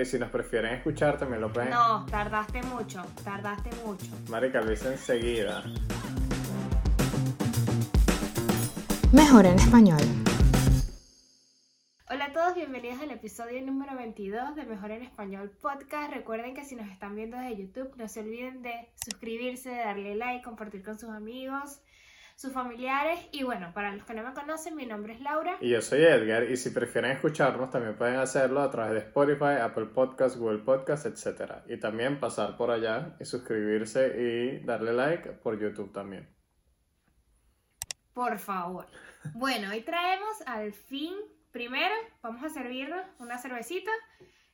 Y si nos prefieren escuchar, también lo pueden. No, tardaste mucho, tardaste mucho. Marica, lo hice enseguida. Mejor en español. Hola a todos, bienvenidos al episodio número 22 de Mejor en Español Podcast. Recuerden que si nos están viendo desde YouTube, no se olviden de suscribirse, de darle like, compartir con sus amigos, sus familiares. Y bueno, para los que no me conocen, mi nombre es Laura. Y yo soy Edgar, y si prefieren escucharnos, también pueden hacerlo a través de Spotify, Apple Podcasts, Google Podcasts, etc. Y también pasar por allá y suscribirse y darle like por YouTube también. Por favor. Bueno, hoy traemos al fin, primero, vamos a servirnos una cervecita.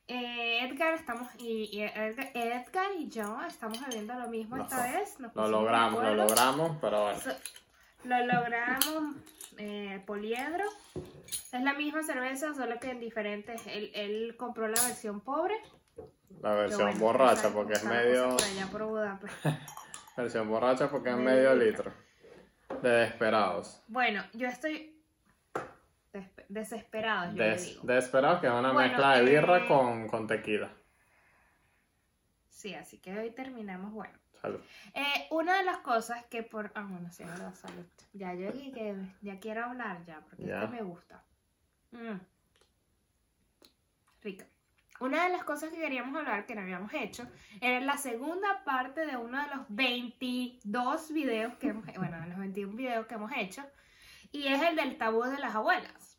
Eh, Edgar, estamos y, y Edgar, Edgar y yo estamos bebiendo lo mismo No, esta vez. Nos Lo logramos, lo logramos, pero bueno. So- Lo logramos, eh, poliedro. Es la misma cerveza, solo que en diferentes. Él, él compró la versión pobre. La que versión bueno, borracha, porque es medio. Versión borracha, porque es Medio medio litro. litro. De desesperados. Bueno, yo estoy despe- desesperado, yo Des- digo. desesperados, que es una Bueno, mezcla de birra eh, con, con tequila. Sí, así que hoy terminamos, bueno. Salud. Eh, una de las cosas que por... Ah, bueno, sí, verdad, salud. Ya yo aquí que ya quiero hablar ya, porque Ya. esto me gusta. Mm. Rica. Una de las cosas que queríamos hablar, que no habíamos hecho, era la segunda parte de uno de los 22 videos que hemos... Bueno, de los 21 videos que hemos hecho. Y es el del tabú de las abuelas.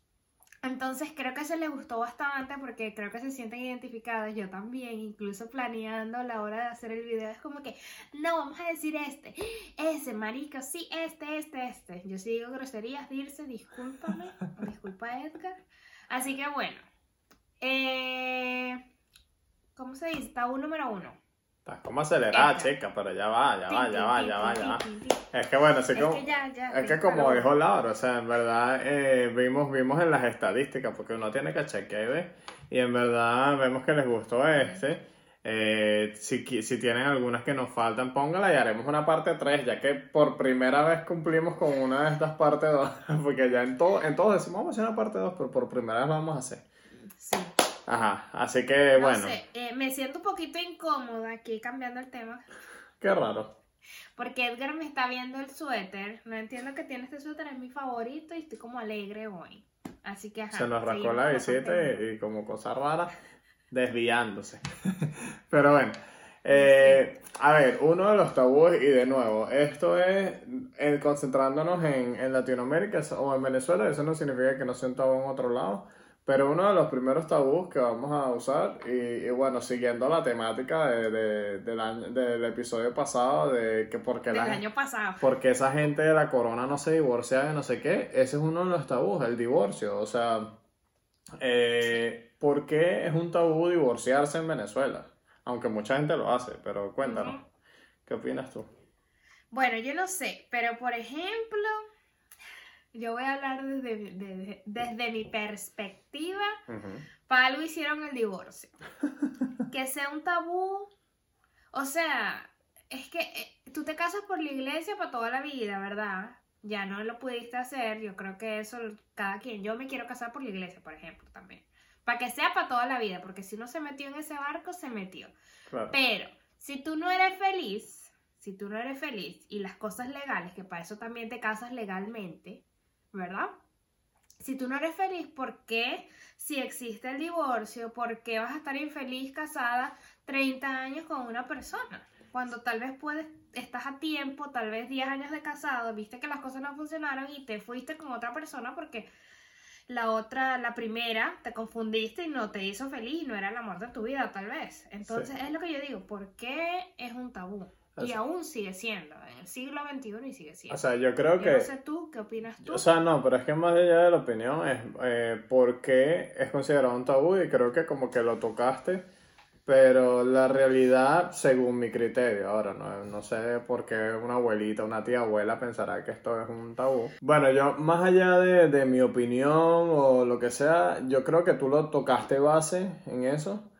Entonces creo que se les gustó bastante porque creo que se sienten identificadas, yo también, incluso planeando la hora de hacer el video, es como que, no, vamos a decir este, ese, marico, sí, este, este, este. Yo sí digo groserías, Dirce, discúlpame, disculpa Edgar. Así que bueno, eh, ¿cómo se dice? Tabú número uno. Estás como acelerada, chica, pero ya va, ya va, ya va, ya va, ya va. Es que bueno, así Es como. que ya, ya. Es que como dijo Laura, o sea, en verdad eh, vimos, vimos en las estadísticas, porque uno tiene que chequear. Y en verdad vemos que les gustó este. Eh, si, si tienen algunas que nos faltan, póngala y haremos una parte 3, ya que por primera vez cumplimos con una de estas partes 2, porque ya en, todo, en todos decimos vamos a hacer una parte 2, pero por primera vez lo vamos a hacer. Sí. Ajá, así que No bueno, sé, eh, me siento un poquito incómoda aquí cambiando el tema. qué raro. Porque Edgar me está viendo el suéter. No entiendo que tiene este suéter, es mi favorito y estoy como alegre hoy. Así que ajá. Se nos rascó la visita y, y como cosa rara, desviándose. Pero bueno, eh, a ver, uno de los tabúes, y de nuevo, esto es eh, concentrándonos en, en Latinoamérica o en Venezuela, eso no significa que no sea un tabú en otro lado, pero uno de los primeros tabús que vamos a usar, y, y bueno, siguiendo la temática de- de- del, año- del episodio pasado, de que porque Del la año pasado. porque esa gente de la corona no se divorcia de no sé qué, ese es uno de los tabús, el divorcio. O sea, eh, ¿por qué es un tabú divorciarse en Venezuela? Aunque mucha gente lo hace, pero cuéntanos. ¿qué opinas tú? Bueno, yo no sé, pero por ejemplo, yo voy a hablar desde, desde, desde mi perspectiva. Ujú. Para algo hicieron el divorcio. que sea un tabú. O sea, es que eh, tú te casas por la iglesia para toda la vida, ¿verdad? Ya no lo pudiste hacer. Yo creo que eso, cada quien. Yo me quiero casar por la iglesia, por ejemplo, también. Para que sea para toda la vida, porque si uno se metió en ese barco, se metió. Claro. Pero si tú no eres feliz, si tú no eres feliz y las cosas legales, que para eso también te casas legalmente, ¿verdad? Si tú no eres feliz, ¿por qué si existe el divorcio, por qué vas a estar infeliz casada 30 años con una persona? Cuando tal vez puedes, estás a tiempo, tal vez 10 años de casado, viste que las cosas no funcionaron y te fuiste con otra persona porque la otra, la primera, te confundiste y no te hizo feliz y no era el amor de tu vida, tal vez. Entonces, es lo que yo digo, ¿por qué es un tabú? Y aún sigue siendo, en el siglo XXI y sigue siendo. O sea, yo creo Yo que... no sé tú, ¿qué opinas tú? O sea, no, pero es que más allá de la opinión es eh, por qué es considerado un tabú y creo que como que lo tocaste, pero la realidad, según mi criterio, ahora no, no sé por qué una abuelita, una tía abuela pensará que esto es un tabú. Bueno, yo más allá de, de mi opinión o lo que sea, yo creo que tú lo tocaste base en eso,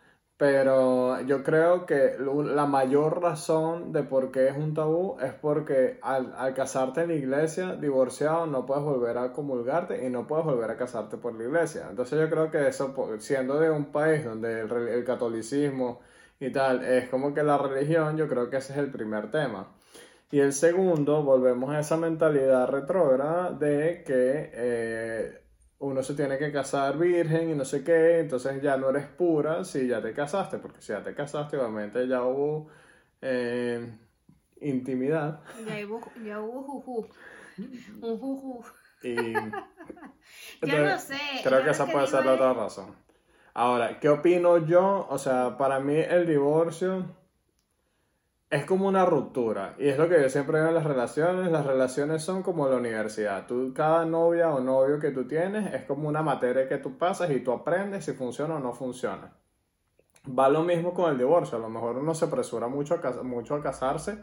Pero yo creo que la mayor razón de por qué es un tabú es porque al, casarte en la iglesia, divorciado, no puedes volver a comulgarte y no puedes volver a casarte por la iglesia. Entonces yo creo que eso, siendo de un país donde el catolicismo y tal es como que la religión, yo creo que ese es el primer tema. Y el segundo, volvemos a esa mentalidad retrógrada de que eh, uno se tiene que casar virgen y no sé qué, entonces ya no eres pura si ya te casaste, porque si ya te casaste, obviamente ya hubo eh, intimidad. Ya hubo, ya hubo juju. Un juju. Y Yo no sé. Creo que esa puede ser la otra razón. Ahora, ¿qué opino yo? O sea, para mí el divorcio es como una ruptura. Y es lo que yo siempre veo en las relaciones. Las relaciones son como la universidad. Tú, cada novia o novio que tú tienes es como una materia que tú pasas y tú aprendes si funciona o no funciona. Va lo mismo con el divorcio. A lo mejor uno se apresura mucho a, cas- mucho a casarse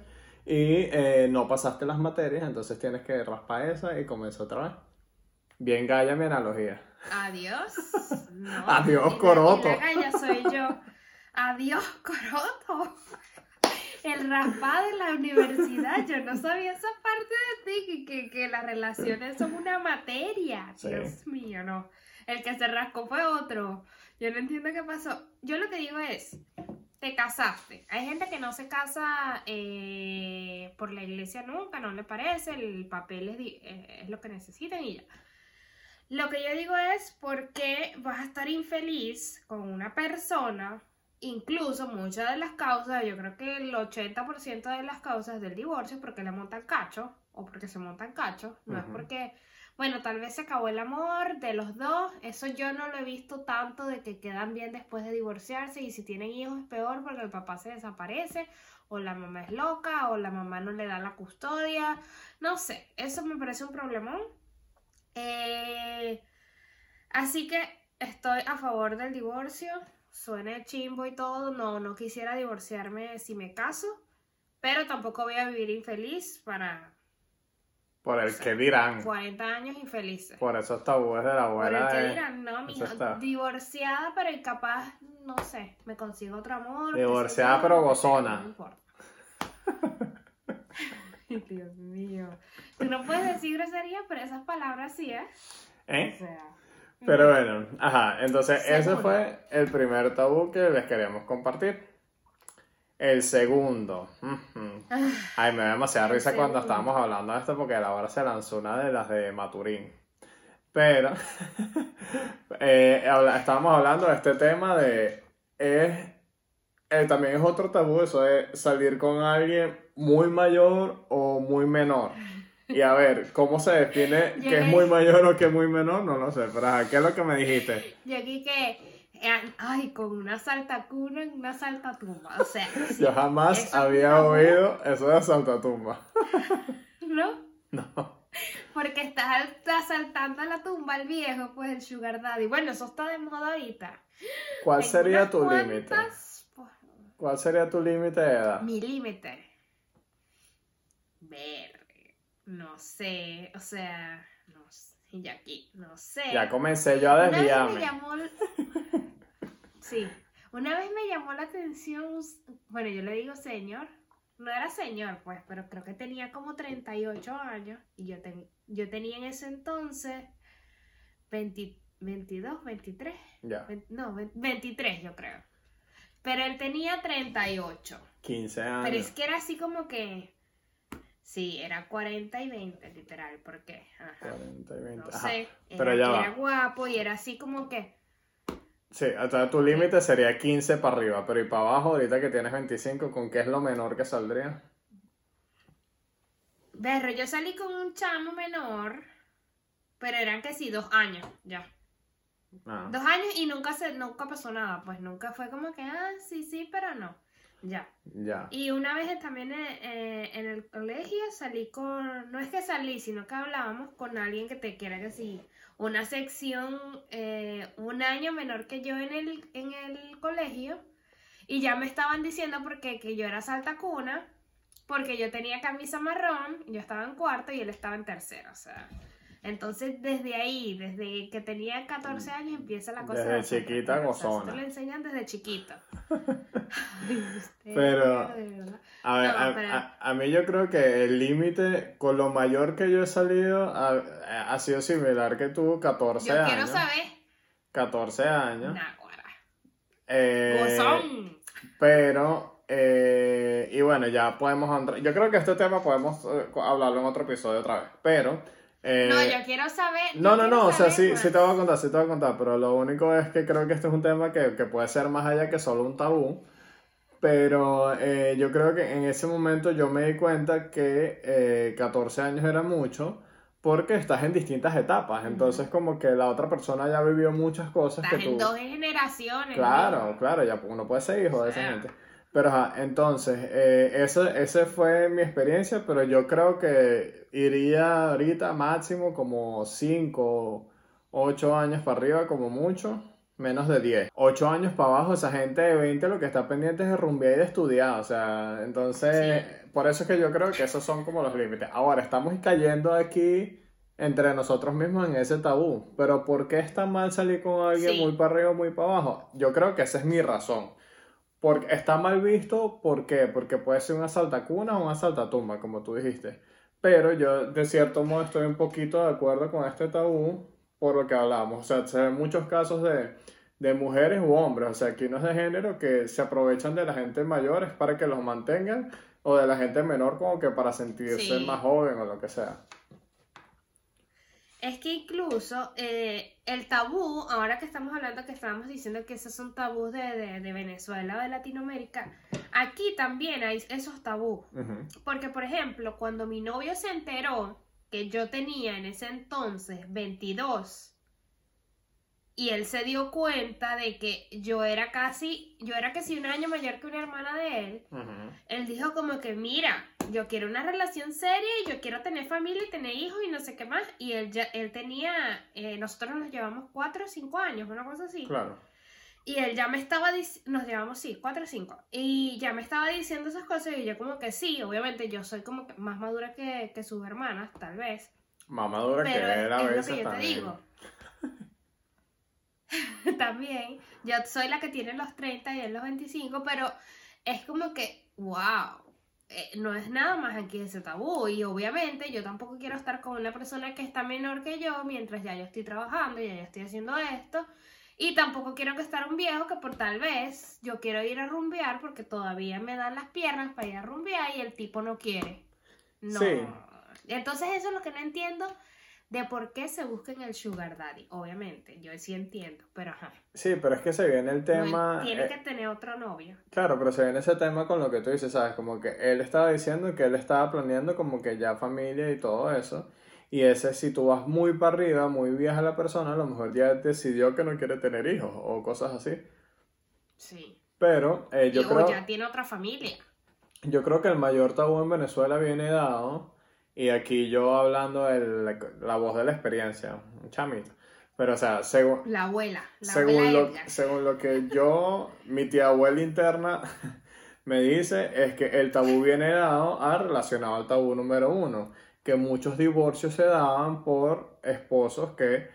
y eh, no pasaste las materias, entonces tienes que raspar esa y comenzar otra vez. Bien galla mi analogía. Adiós. No. Adiós, la- Coroto. y la galla soy yo. Adiós, Coroto. El raspado de la universidad. Yo no sabía esa parte de ti, que, que, que las relaciones son una materia. Sí. Dios mío, no. El que se rascó fue otro. Yo no entiendo qué pasó. Yo lo que digo es, te casaste. Hay gente que no se casa eh, por la iglesia nunca, no le parece, el papel es, eh, es lo que necesitan y ya. Lo que yo digo es por qué vas a estar infeliz con una persona, incluso muchas de las causas, yo creo que el 80% de las causas del divorcio es porque le montan cacho o porque se montan cacho, no es porque, bueno, tal vez se acabó el amor de los dos, eso yo no lo he visto tanto de que quedan bien después de divorciarse y si tienen hijos es peor porque el papá se desaparece o la mamá es loca o la mamá no le da la custodia, no sé, eso me parece un problemón. Eh, así que estoy a favor del divorcio. Suena chimbo y todo. No, no quisiera divorciarme si me caso. Pero tampoco voy a vivir infeliz para Por el que dirán. 40 años infelices. Por esos tabúes de la Por el abuela. que dirán, no, mi eso está. divorciada, pero capaz, no sé, me consigo otro amor. Divorciada, pero gozona. No importa. Ay, Dios mío. Tú no puedes decir grosería, pero esas palabras sí, ¿eh? O ¿Eh? sea. Pero bueno, ajá, entonces ese fue el primer tabú que les queríamos compartir. El segundo. ujú. Ay, me da demasiada risa cuando estábamos hablando de esto porque a la hora se lanzó una de las de Maturín. Pero eh, estábamos hablando de este tema de es eh, también es otro tabú eso de salir con alguien muy mayor o muy menor. Y a ver, ¿cómo se define Yo que es muy mayor o que es muy menor? No lo sé, pero ¿qué es lo que me dijiste? Y aquí que, eh, ay, con una saltacuna en una saltatumba. O sea, sí, Yo jamás había oído eso de saltatumba. ¿No? No. Porque estás está saltando a la tumba el viejo, pues el sugar daddy. Bueno, eso está de moda ahorita. ¿Cuál sería tu límite? pues, ¿Cuál sería tu límite de edad? Mi límite. Ver. No sé. O sea. No sé. Y aquí. No sé. Ya comencé yo a Una vez me desviarme. llamó. Sí. Una vez me llamó la atención. Bueno, yo le digo señor. No era señor, pues, pero creo que tenía como 38 años. Y yo, ten- yo tenía en ese entonces 20 22, 23. Ya, No, vein- 23, yo creo. Pero él tenía 38. 15 Pero años. es que era así como que. Sí, era 40 y 20, literal, porque. Ajá. 40 y 20. No Ajá. sé. pero era, ya va. era guapo y era así como que. Sí, sea, tu límite sería 15 para arriba, pero y para abajo, ahorita que tienes 25, ¿con qué es lo menor que saldría? Berro, yo salí con un chamo menor, pero eran que sí, dos años, ya. Ah, Dos años y nunca se, nunca pasó nada, pues nunca fue como que, ah, sí, sí, pero no. Ya. ya. Y una vez también eh, eh, en el colegio salí con, no es que salí, sino que hablábamos con alguien que te quiera que sí, una sección eh, un año menor que yo en el, en el colegio y ya me estaban diciendo porque que yo era salta cuna, porque yo tenía camisa marrón, yo estaba en cuarto y él estaba en tercero, o sea, Entonces, desde ahí, desde que tenía 14 años, empieza la cosa. Desde de chiquita, gozona. Esto lo enseñan desde chiquito. Ay, Pero-. A ver, No, a, pero- a- a mí yo creo que el límite con lo mayor que yo he salido ha, ha sido similar que tú, 14 Yo años. quiero saber. 14 años. Naguará. Eh, Gozón. Pero, eh, y bueno, ya podemos entrar. Yo creo que este tema podemos eh, hablarlo en otro episodio otra vez. Pero. Eh, No, yo quiero saber. yo no, no, no, o sea, sí, más. sí te voy a contar, sí te voy a contar, pero lo único es que creo que este es un tema que, que puede ser más allá que solo un tabú. Pero eh, yo creo que en ese momento yo me di cuenta que eh, 14 años era mucho porque estás en distintas etapas. Entonces, como que la otra persona ya vivió muchas cosas Estás que tú. en dos generaciones. Claro, claro, ya uno puede ser hijo de esa gente. Pero ajá, entonces, eh, ese fue mi experiencia, pero yo creo que iría ahorita máximo como 5, 8 años para arriba, como mucho, menos de 10. 8 años para abajo, esa gente de 20 lo que está pendiente es de rumbear y de estudiar, o sea, entonces, por eso es que yo creo que esos son como los límites. Ahora, estamos cayendo aquí entre nosotros mismos en ese tabú, pero ¿por qué está mal salir con alguien Sí. muy para arriba o muy para abajo? Yo creo que esa es mi razón. Porque está mal visto, ¿por qué? Porque puede ser un asaltacuna o un asaltatumba, como tú dijiste. Pero yo, de cierto modo, estoy un poquito de acuerdo con este tabú por lo que hablamos. O sea, se ven muchos casos de, de mujeres u hombres, o sea, aquí no es de género, que se aprovechan de la gente mayores para que los mantengan, o de la gente menor como que para sentirse Sí. más joven o lo que sea. Es que incluso eh, el tabú, ahora que estamos hablando, que estábamos diciendo que esos son tabús de, de, de Venezuela o de Latinoamérica, aquí también hay esos tabús. Porque, por ejemplo, cuando mi novio se enteró que yo tenía en ese entonces 22 y él se dio cuenta de que yo era casi, yo era casi un año mayor que una hermana de él, él dijo como que, mira, yo quiero una relación seria y yo quiero tener familia y tener hijos y no sé qué más. Y él ya, él tenía, eh, nosotros nos llevamos 4 o 5 años, una cosa así. Claro. Y él ya me estaba diciendo, nos llevamos, sí, 4 o 5. Y ya me estaba diciendo esas cosas y yo como que sí, obviamente yo soy como que más madura que, que sus hermanas, tal vez. Más madura que él a es, es lo veces que yo te digo. también, yo soy la que tiene los 30 y él los 25, pero es como que, wow, eh, no es nada más aquí ese tabú. Y obviamente yo tampoco quiero estar con una persona que está menor que yo mientras ya yo estoy trabajando y ya yo estoy haciendo esto. Y tampoco quiero que estar un viejo que por tal vez yo quiero ir a rumbear porque todavía me dan las piernas para ir a rumbear y el tipo no quiere. No. Sí. Entonces eso es lo que no entiendo de por qué se busca en el sugar daddy. Obviamente, yo sí entiendo, pero ajá. Sí, pero es que se viene el No, tema... tiene eh, que tener otro novio. Claro, pero se viene ese tema con lo que tú dices, ¿sabes? Como que él estaba diciendo que él estaba planeando como que ya familia y todo eso. Y ese, si tú vas muy para arriba, muy vieja la persona, a lo mejor ya decidió que no quiere tener hijos o cosas así. Sí. Pero eh, yo, Y- creo, O ya tiene otra familia. yo creo que el mayor tabú en Venezuela viene dado, y aquí yo hablando de la, voz de la experiencia, un chamito. Pero o sea, según, La abuela. La según abuela lo, según lo que yo, mi tía abuela interna me dice, es que el tabú viene dado a relacionado al tabú número uno, que muchos divorcios se daban por esposos que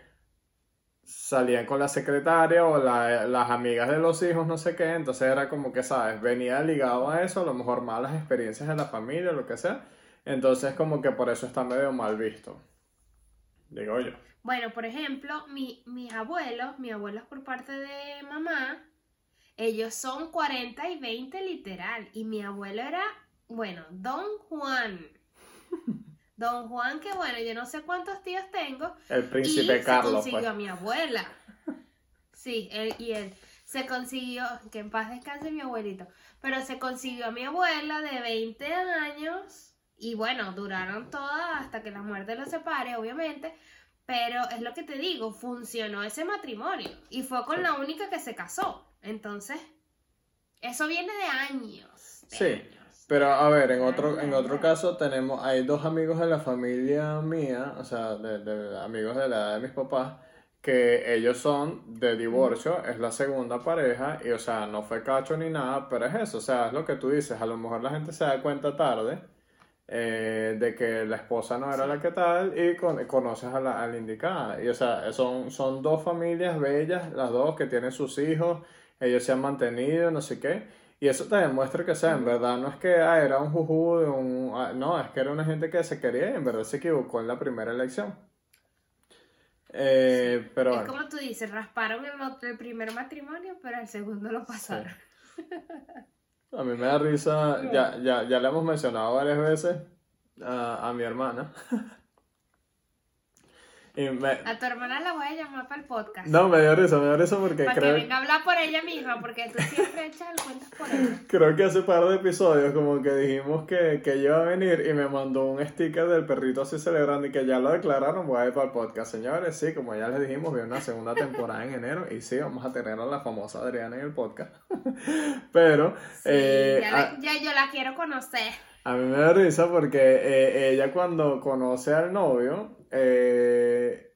salían con la secretaria o la- las amigas de los hijos, no sé qué, entonces era como que, ¿sabes? Venía ligado a eso, a lo mejor malas experiencias en la familia, lo que sea, entonces como que por eso está medio mal visto, digo yo. Bueno, por ejemplo, mi- mis abuelos, mis abuelos por parte de mamá, ellos son 40 y 20 literal. Y mi abuelo era, bueno, Don Juan. Don Juan, que bueno, yo no sé cuántos tíos tengo. El príncipe y Carlos, se consiguió pues. a mi abuela. Sí, él y él. Se consiguió, que en paz descanse mi abuelito, pero se consiguió a mi abuela de 20 años y bueno, duraron todas hasta que la muerte los separe, obviamente, pero es lo que te digo, funcionó ese matrimonio y fue con la única que se casó. Entonces, eso viene de años. de Sí, años. Pero a ver, en otro, en otro caso tenemos, hay dos amigos de la familia mía, o sea, de, de amigos de la edad de mis papás, que ellos son de divorcio, es la segunda pareja, y o sea, no fue cacho ni nada, pero es eso, o sea, es lo que tú dices, a lo mejor la gente se da cuenta tarde, eh, de que la esposa no era la que tal y con- conoces a la, a la indicada. Y o sea, son, son dos familias bellas, las dos que tienen sus hijos, ellos se han mantenido, no sé qué. Y eso te demuestra que, o sea, en verdad no es que ah, era un juju de un... ah, no, es que era una gente que se quería y en verdad se equivocó en la primera elección. Eh, pero Es bueno. como tú dices, rasparon el, el primer matrimonio, pero el segundo lo pasaron. A mí me da risa, ya, ya, ya le hemos mencionado varias veces a, a mi hermana. Y me, A tu hermana la voy a llamar para el podcast. no, me dio risa, me dio risa porque para que venga a hablar por ella misma, porque tú siempre echas el cuento por ella. creo que hace par de episodios como que dijimos que, que iba a venir y me mandó un sticker del perrito así celebrando y que ya lo declararon, voy a ir para el podcast. Señores, sí, como ya les dijimos, viene una segunda temporada en enero y sí, vamos a tener a la famosa Adriana en el podcast. Pero... Sí, eh, ya, a- la- ya yo la quiero conocer. A mí me da risa porque eh, ella cuando conoce al novio, eh,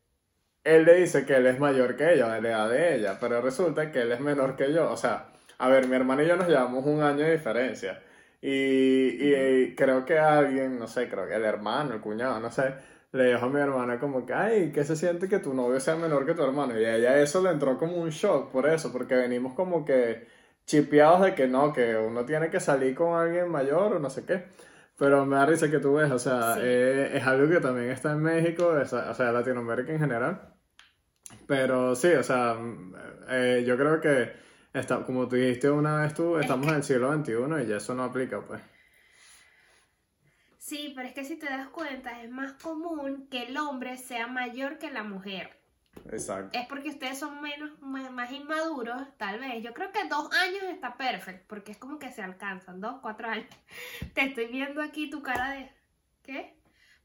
él le dice que él es mayor que ella, de la edad de ella, pero resulta que él es menor que yo. O sea, a ver, mi hermana y yo nos llevamos un año de diferencia. Y, y, creo que alguien, no sé, creo que el hermano, el cuñado, no sé, le dijo a mi hermana como que, ay, ¿qué se siente que tu novio sea menor que tu hermano? Y a ella eso le entró como un shock por eso, porque venimos como que chipeados de que no, que uno tiene que salir con alguien mayor o no sé qué. Pero me da risa que tú ves, o sea, Sí. eh, es algo que también está en México, es- o sea, Latinoamérica en general. Pero sí, o sea, mm, eh, yo creo que, está, como tú dijiste una vez tú, estamos en el siglo XXI y ya eso no aplica, pues. Sí, pero es que si te das cuenta, es más común que el hombre sea mayor que la mujer. Exacto. Es porque ustedes son menos, más inmaduros, tal vez. Yo creo que dos años está perfecto, porque es como que se alcanzan, dos, cuatro años. Te estoy viendo aquí tu cara de... ¿Qué?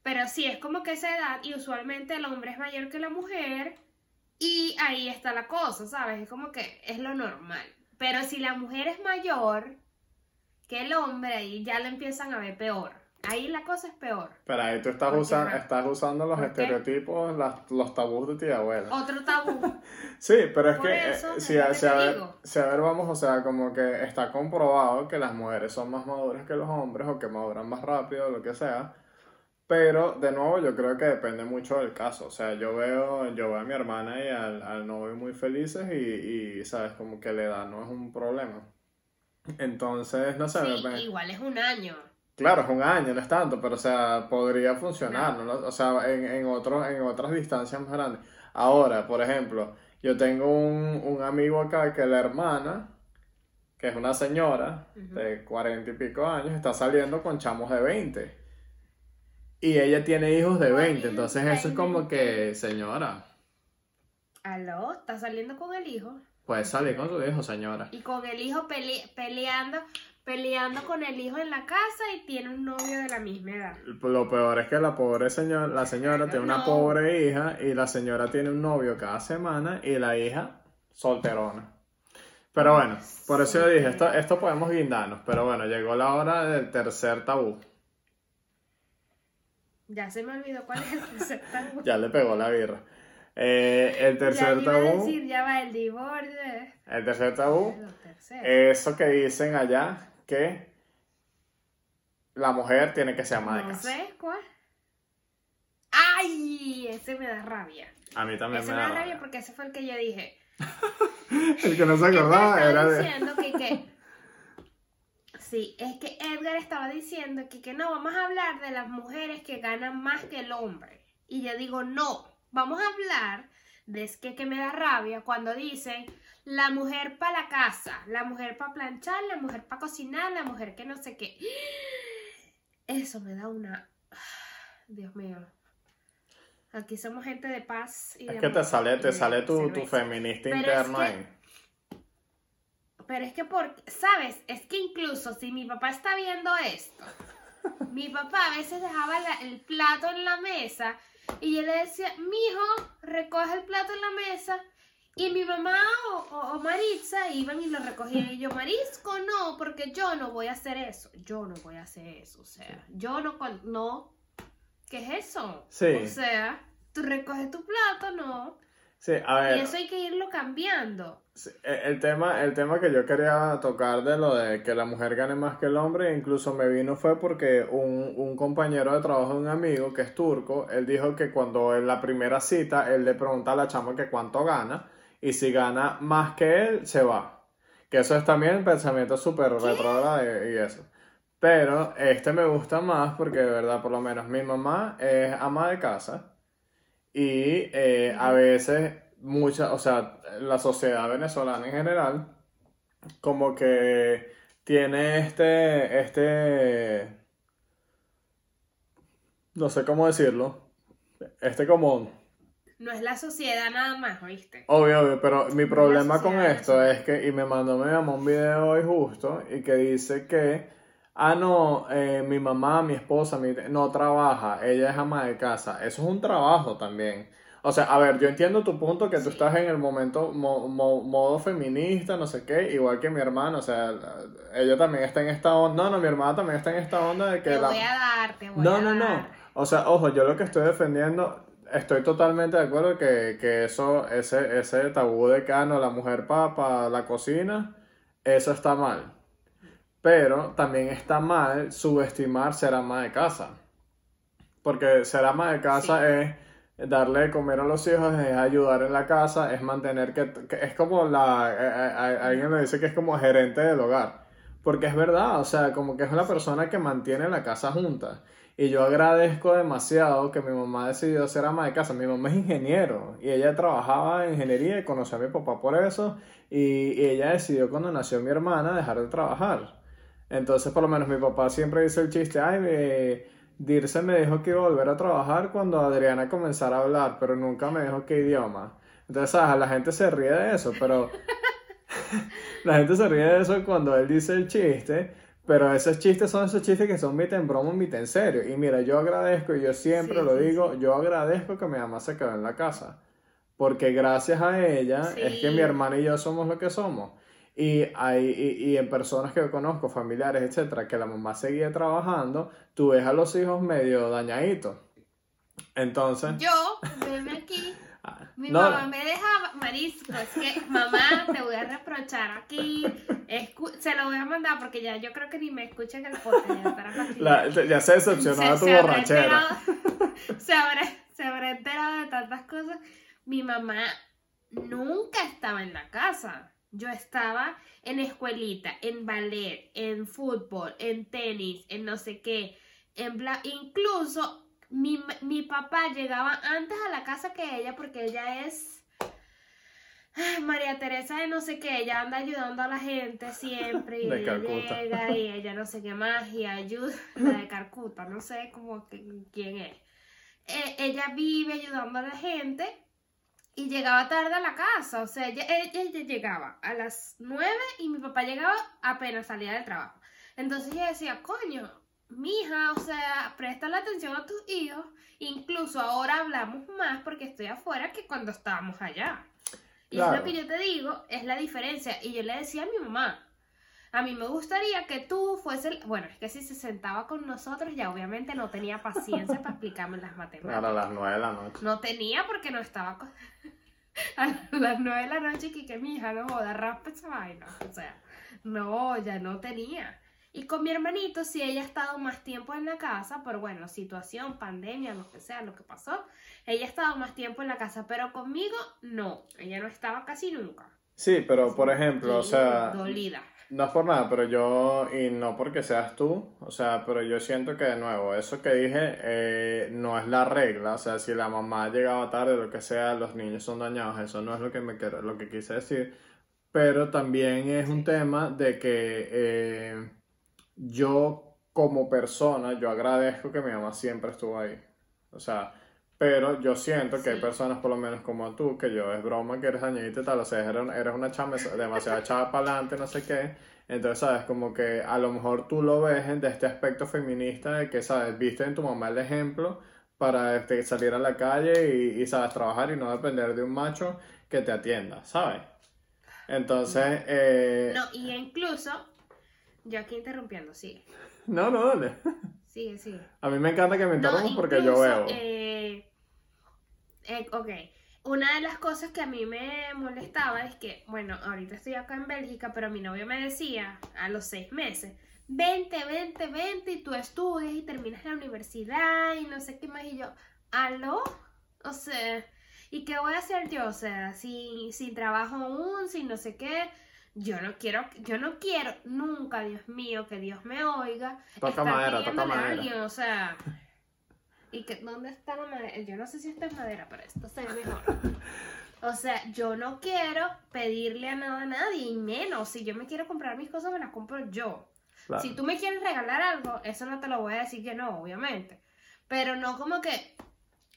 Pero sí, es como que esa edad y usualmente el hombre es mayor que la mujer y ahí está la cosa, ¿sabes? Es como que es lo normal. Pero si la mujer es mayor que el hombre, ahí ya lo empiezan a ver peor. Ahí la cosa es peor. Pero ahí tú estás, Porque, usa- ajá. estás usando los estereotipos, las- los tabús de ti abuela. Otro tabú. Sí, pero es Por que eso, eh, es si, lo a, si ver, si a ver vamos, o sea, como que está comprobado que las mujeres son más maduras que los hombres o que maduran más rápido, lo que sea. Pero, de nuevo, yo creo que depende mucho del caso. O sea, yo veo, yo veo a mi hermana y al, al novio muy felices y, y, ¿sabes? Como que la edad no es un problema. Entonces, no sé, Sí, igual es un año. Claro, es un año, no es tanto, pero o sea, podría funcionar, ¿no? O sea, en, en, otro- en otras distancias más grandes. Ahora, por ejemplo, yo tengo un, un amigo acá que la hermana, que es una señora de cuarenta y pico años, está saliendo con chamos de 20. Y ella tiene hijos de 20, entonces eso es como que, señora, Aló, está saliendo con el hijo. puede salir con su hijo, señora. Y con el hijo pele- peleando, peleando con el hijo en la casa y tiene un novio de la misma edad. Lo peor es que la pobre señora, la señora tiene una No. pobre hija y la señora tiene un novio cada semana y la hija solterona. Pero bueno, por eso yo dije, esto, esto podemos guindarnos, pero bueno, llegó la hora del tercer tabú. Ya se me olvidó cuál es el tercer tabú. Ya le pegó la birra. Eh, el Ya tercer iba a tabú, decir, ya va el divorcio. el tercer tabú, eso que dicen allá, que la mujer tiene que ser ama de no casa. sé cuál. ¡Ay! Ese me da rabia. A mí también Ese me me da rabia rabia. porque ese fue el que yo dije. El que no se acordaba estaba era de... diciendo que, que- Sí, es que Edgar estaba diciendo que, que no, vamos a hablar de las mujeres que ganan más que el hombre. Y yo digo, no, vamos a hablar de es que, que me da rabia cuando dicen la mujer para la casa, la mujer para planchar, la mujer para cocinar, la mujer que no sé qué. Eso me da una... Dios mío. Aquí somos gente de paz y Es de que te sale, te sale tu, tu feminista Pero es interno que- ahí. Pero es que, por, ¿sabes? Es que incluso si mi papá está viendo esto, mi papá a veces dejaba la- el plato en la mesa y yo le decía, mijo, recoge el plato en la mesa. Y mi mamá o, o- o Maritza iban y lo recogían. Y yo, Marisco, no, porque yo no voy a hacer eso. Yo no voy a hacer eso. O sea, yo no. con- no. ¿Qué es eso? Sí. O sea, tú recoges tu plato, no. Sí, a ver. Y eso hay que irlo cambiando. Sí, e- El tema, el tema que yo quería tocar de lo de que la mujer gane más que el hombre, incluso me vino fue porque un, un compañero de trabajo de un amigo que es turco, él dijo que cuando en la primera cita él le pregunta a la chama que cuánto gana y si gana más que él, se va. Que eso es también pensamiento súper retrógrado y eso. Pero este me gusta más porque de verdad, por lo menos mi mamá es ama de casa. Y eh, a veces, mucha, o sea, la sociedad venezolana en general, como que tiene este, este, no sé cómo decirlo, este como, No es la sociedad nada más, ¿oíste? obvio, obvio, pero mi problema con esto es que, y me mandó mi mamá un video hoy justo, y que dice que, ah, no, eh, mi mamá, mi esposa, mi, no trabaja, ella es ama de casa, eso es un trabajo también. O sea, a ver, yo entiendo tu punto que tú Sí. estás en el momento, mo- mo- modo feminista, no sé qué, igual que mi hermana, o sea, ella también está en esta onda, no, no, mi hermana también está en esta onda de que Te la... voy a dar, te voy No, a no, no. dar. O sea, ojo, yo lo que estoy defendiendo, estoy totalmente de acuerdo que, que eso, ese, ese tabú de que, ah, no, la mujer para la cocina, eso está mal. Pero también está mal subestimar ser ama de casa. Porque ser ama de casa Sí. es darle de comer a los hijos, es ayudar en la casa, es mantener que, que es como la, eh, eh, eh, alguien me dice que es como gerente del hogar. Porque es verdad, o sea, como que es la persona que mantiene la casa junta. Y yo agradezco demasiado que mi mamá decidió ser ama de casa. Mi mamá es ingeniero y ella trabajaba en ingeniería y conoció a mi papá por eso. Y, y ella decidió cuando nació mi hermana dejar de trabajar. Entonces, por lo menos mi papá siempre dice el chiste, ay, me- Dirce me dijo que iba a volver a trabajar cuando Adriana comenzara a hablar, pero nunca me dijo qué idioma. Entonces, ¿sabes? La gente se ríe de eso, pero la gente se ríe de eso cuando él dice el chiste, pero esos chistes son esos chistes que son mitad en broma, mitad en serio. Y mira, yo agradezco, y yo siempre Sí, lo sí, digo, yo agradezco que mi mamá se quedó en la casa. Porque gracias a ella es que mi hermana y yo somos lo que somos. Y, hay, y, y en personas que yo conozco, familiares, etcétera, que la mamá seguía trabajando, tú ves a los hijos medio dañaditos. Entonces, Yo, venme aquí. ah, Mi no, mamá me dejaba, marisco, es que mamá, te voy a reprochar aquí. Escu- se lo voy a mandar porque ya yo creo que ni me escuchan el podcast. Ya, ya se decepcionó a tu se habrá borrachera. enterado, se, habrá, se habrá enterado de tantas cosas. Mi mamá nunca estaba en la casa. Yo estaba en escuelita, en ballet, en fútbol, en tenis, en no sé qué. En bla- Incluso mi, mi papá llegaba antes a la casa que ella porque ella es ay, María Teresa de no sé qué, ella anda ayudando a la gente siempre y De ella Calcuta. llega y ella no sé qué más y ayuda, la de Carcuta, no sé cómo quién es. Eh, ella vive ayudando a la gente y llegaba tarde a la casa, o sea, ella, ella- ella llegaba a las 9 y mi papá llegaba apenas salía del trabajo. Entonces ella decía, coño, mija, o sea, presta la atención a tus hijos, incluso ahora hablamos más porque estoy afuera que cuando estábamos allá. Y es lo que yo te digo, es la diferencia. Y yo le decía a mi mamá, a mí me gustaría que tú fueses, bueno, es que si se sentaba con nosotros ya obviamente no tenía paciencia para explicarme las matemáticas. Claro, a las nueve de la noche. No tenía porque no estaba a las nueve de la noche que, que mi hija no joda, raspa esa vaina. O sea, no, ya no tenía. Y con mi hermanito, si ella ha estado más tiempo en la casa, por bueno, situación, pandemia, lo que sea, lo que pasó, ella ha estado más tiempo en la casa, pero conmigo no, ella no estaba casi nunca. Sí, pero por ejemplo, o Y sea, Dolida. No es por nada, pero yo, y no porque seas tú, o sea, pero yo siento que de nuevo, eso que dije eh, no es la regla, o sea, si la mamá llegaba tarde, lo que sea, los niños son dañados, eso no es lo que me quiero- lo que quise decir, pero también es un tema de que eh, yo como persona, yo agradezco que mi mamá siempre estuvo ahí, o sea, pero yo siento que hay Sí. personas, por lo menos como tú, que yo es broma que eres dañadita y tal, o sea, eres, eres una chama demasiado echada para adelante, no sé qué. Entonces, ¿sabes? Como que a lo mejor tú lo ves en- de este aspecto feminista de que, ¿sabes? Viste en tu mamá el ejemplo para este, salir a la calle y, y, ¿sabes? Trabajar y no depender de un macho que te atienda, ¿sabes? Entonces, eh, No, y incluso, yo aquí interrumpiendo, sigue, no, no, dale. Sigue, sigue. A mí me encanta que me No, interrumpas porque yo veo. eh, eh, ok. una de las cosas que a mí me molestaba es que, bueno, ahorita estoy acá en Bélgica, pero mi novio me decía a los seis meses, vente, vente, vente, y tú estudias y terminas la universidad y no sé qué más, y yo, ¿aló? O sea, ¿y qué voy a hacer yo? O sea, sin, sin trabajo aún, sin no sé qué. Yo no quiero, yo no quiero nunca, Dios mío, que Dios me oiga. Toca estar madera, toca pidiéndole a madera. alguien, o sea. ¿Y que, dónde está la madera? Yo no sé si esta es madera, pero esto se ve mejor. O sea, yo no quiero pedirle a nada a nadie, y menos si yo me quiero comprar mis cosas, me las compro yo. Claro. Si tú me quieres regalar algo, eso no te lo voy a decir que no, obviamente. Pero no como que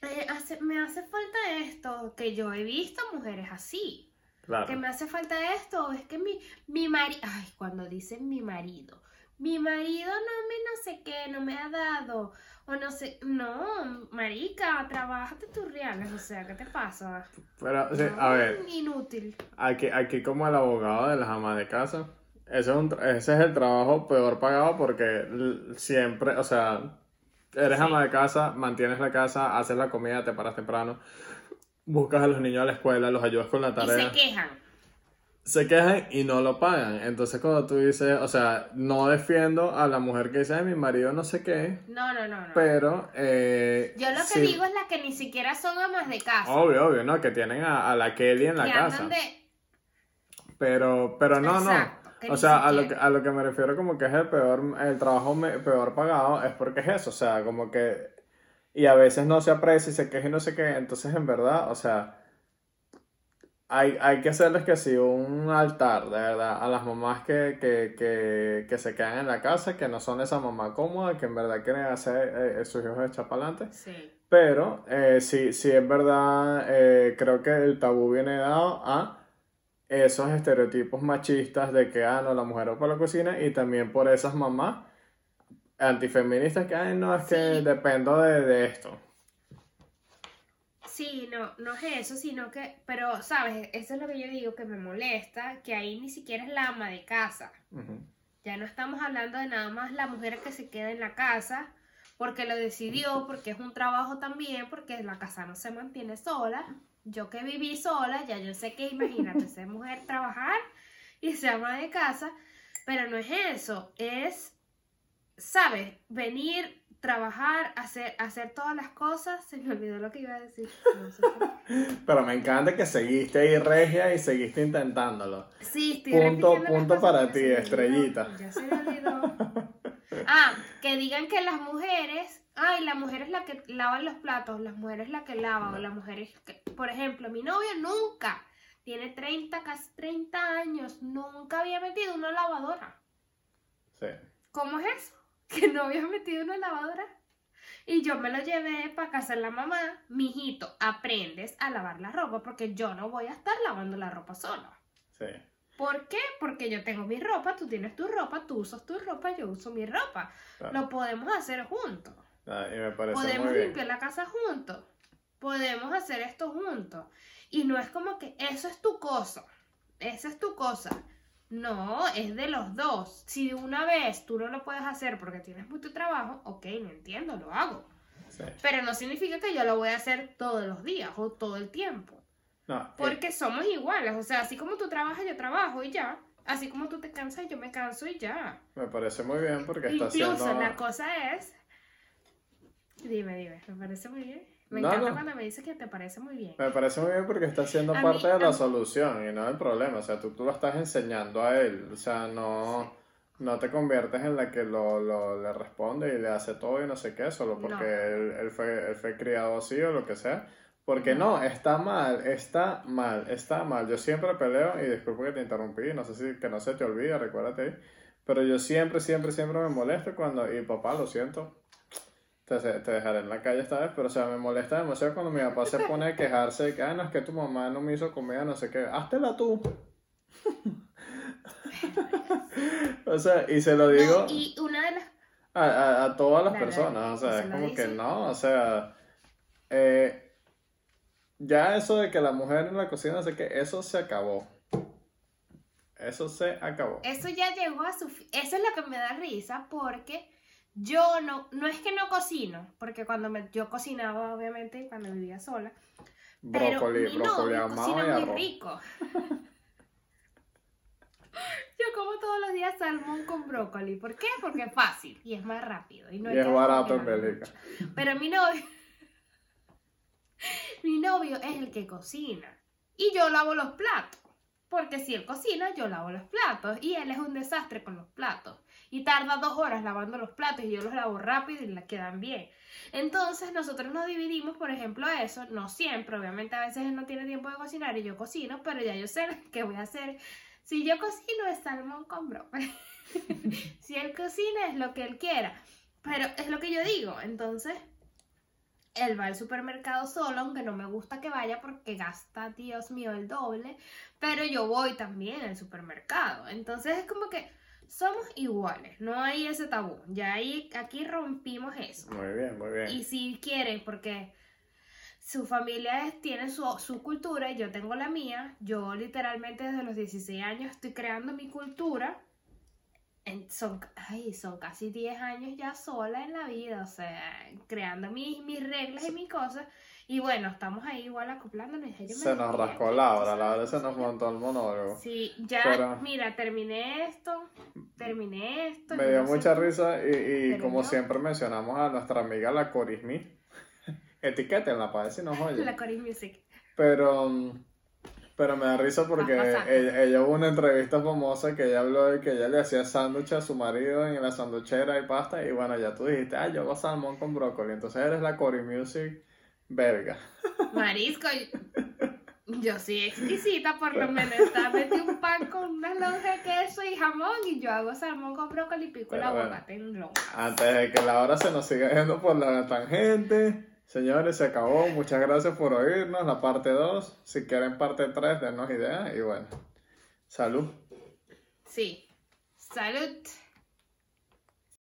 eh, hace- me hace falta esto, que yo he visto mujeres así. Claro. Que me hace falta esto, es que mi, mi marido, ay, cuando dicen mi marido, mi marido no me no sé qué, no me ha dado, o no sé, no, marica, trabájate tus reales, o sea, ¿qué te pasa? Pero, No, a ver, Inútil. aquí, aquí como el abogado de las amas de casa, ese es, un ese es el trabajo peor pagado porque siempre, o sea, eres Sí. ama de casa, mantienes la casa, haces la comida, te paras temprano, buscas a los niños a la escuela, los ayudas con la Y tarea. se quejan. se quejan y no lo pagan. Entonces cuando tú dices, o sea, no defiendo a la mujer que dice, "Ay, mi marido no sé qué, No, no, no, no. pero... Eh, Yo lo que sí, digo es la que ni siquiera son amas de casa. Obvio, obvio, ¿no? Que tienen a, a la Kelly en la que casa. de... Pero, pero no, Exacto, no. O sea, a lo, que, a lo que me refiero como que es el peor, el trabajo me- peor pagado es porque es eso, o sea, como que... Y a veces no se aprecia y se queja y no sé qué, entonces en verdad, o sea... Hay, hay que hacerles que sí un altar, de verdad, a las mamás que, que, que, que se quedan en la casa, que no son esa mamá cómoda, que en verdad quieren hacer eh, sus hijos echar para adelante. Sí. Pero eh, sí, sí es verdad, eh, creo que el tabú viene dado a esos estereotipos machistas de que, ah, no, la mujer va para la cocina y también por esas mamás antifeministas que, ay, no, es que dependo de, de esto. Sí, no, no es eso, sino que, pero, ¿sabes? Eso es lo que yo digo que me molesta, que ahí ni siquiera es la ama de casa. Ya no estamos hablando de nada más la mujer que se queda en la casa porque lo decidió, porque es un trabajo también, porque la casa no se mantiene sola. Yo que viví sola, ya yo sé que imagínate ser mujer trabajar y ser ama de casa, pero no es eso, es, ¿sabes? Venir, trabajar, hacer, hacer todas las cosas. Se me olvidó lo que iba a decir. No sé. Pero me encanta que seguiste ahí regia y seguiste intentándolo. Sí, estoy Punto- las punto para ti, estrellita. Ya se me olvidó. Ah, que digan que las mujeres, ay, la mujer es la que lava los platos, la mujer es la que lava, o la mujer es que, por ejemplo, mi novio nunca, tiene 30, casi 30 años, nunca había metido una lavadora. Sí. ¿Cómo es eso? Que no había metido una lavadora. Y yo me lo llevé para casa de la mamá. Mijito, aprendes a lavar la ropa porque yo no voy a estar lavando la ropa sola. Sí. ¿Por qué? Porque yo tengo mi ropa, tú tienes tu ropa, tú usas tu ropa, yo uso mi ropa. Claro. Lo podemos hacer juntos. Ah, y me parece Podemos muy bien. limpiar la casa juntos. Podemos hacer esto juntos. Y no es como que eso es tu cosa. Esa es tu cosa. No, es de los dos. Si una vez tú no lo puedes hacer porque tienes mucho trabajo, ok, lo entiendo, lo hago. Sí. Pero no significa que yo lo voy a hacer todos los días o todo el tiempo. No, eh, Porque somos iguales, o sea, así como tú trabajas, yo trabajo y ya. Así como tú te cansas, yo me canso y ya. me parece muy bien porque está Incluso haciendo... la cosa es... Dime, dime, me parece muy bien. Me No, encanta no. cuando me dices que te parece muy bien. Me parece muy bien porque está siendo A parte mí- de la solución y no del problema. O sea, tú, tú lo estás enseñando a él. O sea, no, no te conviertes en la que lo, lo- le responde y le hace todo y no sé qué, solo porque No. él, él fue, él fue criado así o lo que sea. Porque no, está mal, está mal, está mal. Yo siempre peleo, y disculpa que te interrumpí, no sé si que no se te olvide, recuérdate ahí. Pero yo siempre, siempre, siempre me molesto cuando, y papá, lo siento, te, te dejaré en la calle esta vez, pero o sea, me molesta demasiado cuando mi papá se pone a quejarse de que, ah, no, es que tu mamá no me hizo comida, no sé qué, háztela tú. o sea, y se lo digo No, y una de las... a, a, a todas las personas, o sea, ¿se es como que no, o sea, eh, ya eso de que la mujer en la cocina, no sé qué, eso se acabó. Eso se acabó. Eso ya llegó a su... Eso es lo que me da risa porque yo no... No es que no cocino, porque cuando me, yo cocinaba, obviamente, cuando vivía sola, Pero Brócoli, mi brócoli cocina muy arroz. rico. Yo como todos los días salmón con brócoli. ¿Por qué? Porque es fácil y es más rápido. Y, no Y es barato en Bélgica. Pero mi novio... mi novio es el que cocina. Y yo lavo los platos. Porque si él cocina, yo lavo los platos. Y él es un desastre con los platos. Y tarda dos horas lavando los platos y yo los lavo rápido y le quedan bien. Entonces nosotros nos dividimos, por ejemplo, eso. No siempre, obviamente a veces él no tiene tiempo de cocinar y yo cocino, pero ya yo sé qué voy a hacer. Si yo cocino es salmón con si él cocina es lo que él quiera. Pero es lo que yo digo. Entonces, él va al supermercado solo, aunque no me gusta que vaya porque gasta, Dios mío, el doble. Pero yo voy también al supermercado. Entonces es como que somos iguales, no hay ese tabú. Ya ahí, aquí rompimos eso. Muy bien, muy bien. Y si quieren, porque su familia es- tiene su, su cultura y yo tengo la mía, yo literalmente desde los 16 años estoy creando mi cultura. En- son, ay, son casi 10 años ya sola en la vida, o sea, creando mis, mis reglas y mis cosas. Y bueno, estamos ahí igual acoplándonos. Yo me Se nos rascó tú Laura, sabes, Laura se nos montó el monólogo. Sí, ya, Pero- mira, terminé esto, terminé esto. Me dio no mucha risa y, como siempre mencionamos a nuestra amiga la Corismi. Etiquétenla para ver si nos oye. La Cory Music. Pero, mm, pero me da risa porque ella, ella hubo una entrevista famosa que ella habló de que ella le hacía sándwich a su marido en la sanduchera y pasta. Y bueno, ya tú dijiste, ah, yo hago salmón con brócoli. Entonces eres la Cory Music verga. Marisco, yo, soy exquisita, por lo menos. Está metí un pan con una lonja de queso y jamón y yo hago salmón con brócoli y pico Pero bueno. en lonja. Antes de que la hora se nos siga yendo por la tangente. Señores, se acabó. Muchas gracias por oírnos. La parte 2. Si quieren parte 3, denos ideas. Y bueno, salud. Sí. Salud.